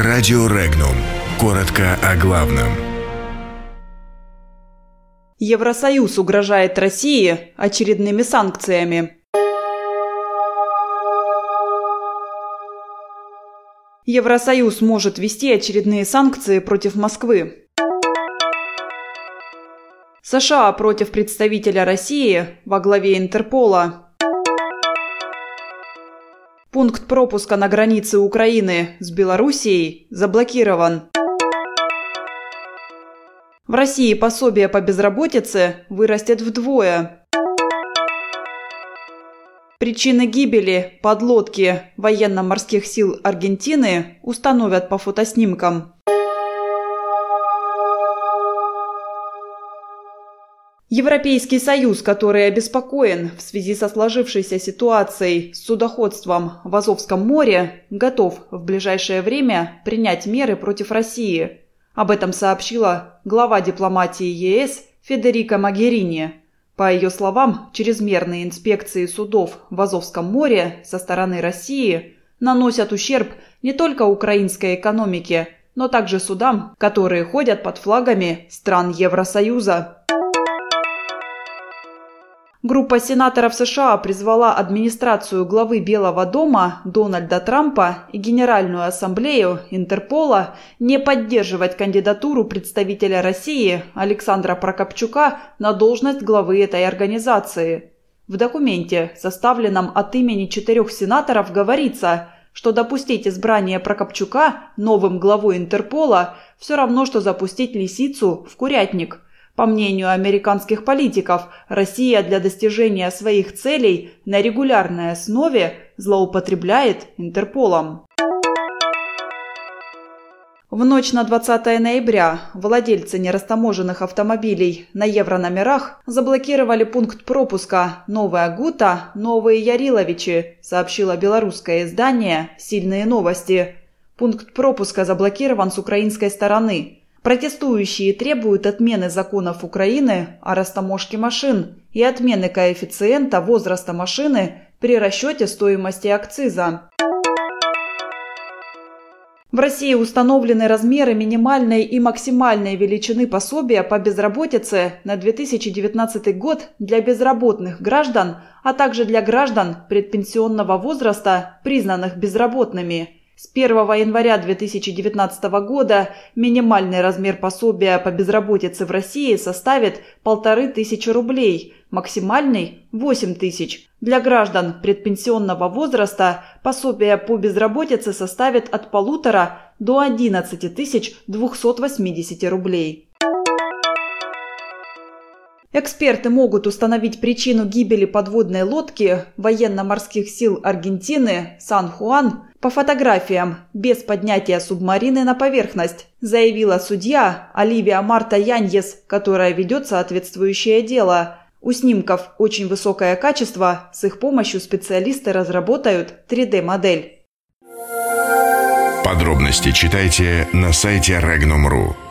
Радио Регнум. Коротко о главном. Евросоюз угрожает России очередными санкциями. Евросоюз может ввести очередные санкции против Москвы. США против представителя России во главе Интерпола. Пункт пропуска на границе Украины с Белоруссией заблокирован. В России пособие по безработице вырастет вдвое. Причины гибели подлодки военно-морских сил Аргентины установят по фотоснимкам. Европейский Союз, который обеспокоен в связи со сложившейся ситуацией с судоходством в Азовском море, готов в ближайшее время принять меры против России. Об этом сообщила глава дипломатии ЕС Федерика Магерини. По ее словам, чрезмерные инспекции судов в Азовском море со стороны России наносят ущерб не только украинской экономике, но также судам, которые ходят под флагами стран Евросоюза. Группа сенаторов США призвала администрацию главы Белого дома Дональда Трампа и Генеральную ассамблею Интерпола не поддерживать кандидатуру представителя России Александра Прокопчука на должность главы этой организации. В документе, составленном от имени четырех сенаторов, говорится, что допустить избрание Прокопчука новым главой Интерпола все равно, что запустить лисицу в курятник – по мнению американских политиков, Россия для достижения своих целей на регулярной основе злоупотребляет Интерполом. В ночь на 20 ноября владельцы нерастаможенных автомобилей на еврономерах заблокировали пункт пропуска «Новая Гута, Новые Яриловичи», сообщило белорусское издание «Сильные новости». Пункт пропуска заблокирован с украинской стороны. Протестующие требуют отмены законов Украины о растаможке машин и отмены коэффициента возраста машины при расчете стоимости акциза. В России установлены размеры минимальной и максимальной величины пособия по безработице на 2019 год для безработных граждан, а также для граждан предпенсионного возраста, признанных безработными – с 1 января 2019 года минимальный размер пособия по безработице в России составит 1500 рублей, максимальный – 8 тысяч. Для граждан предпенсионного возраста пособие по безработице составит от полутора до 11 280 рублей. Эксперты могут установить причину гибели подводной лодки военно-морских сил Аргентины «Сан-Хуан» по фотографиям, без поднятия субмарины на поверхность, заявила судья Оливия Марта Яньес, которая ведет соответствующее дело. У снимков очень высокое качество, с их помощью специалисты разработают 3D-модель. Подробности читайте на сайте Regnum.ru.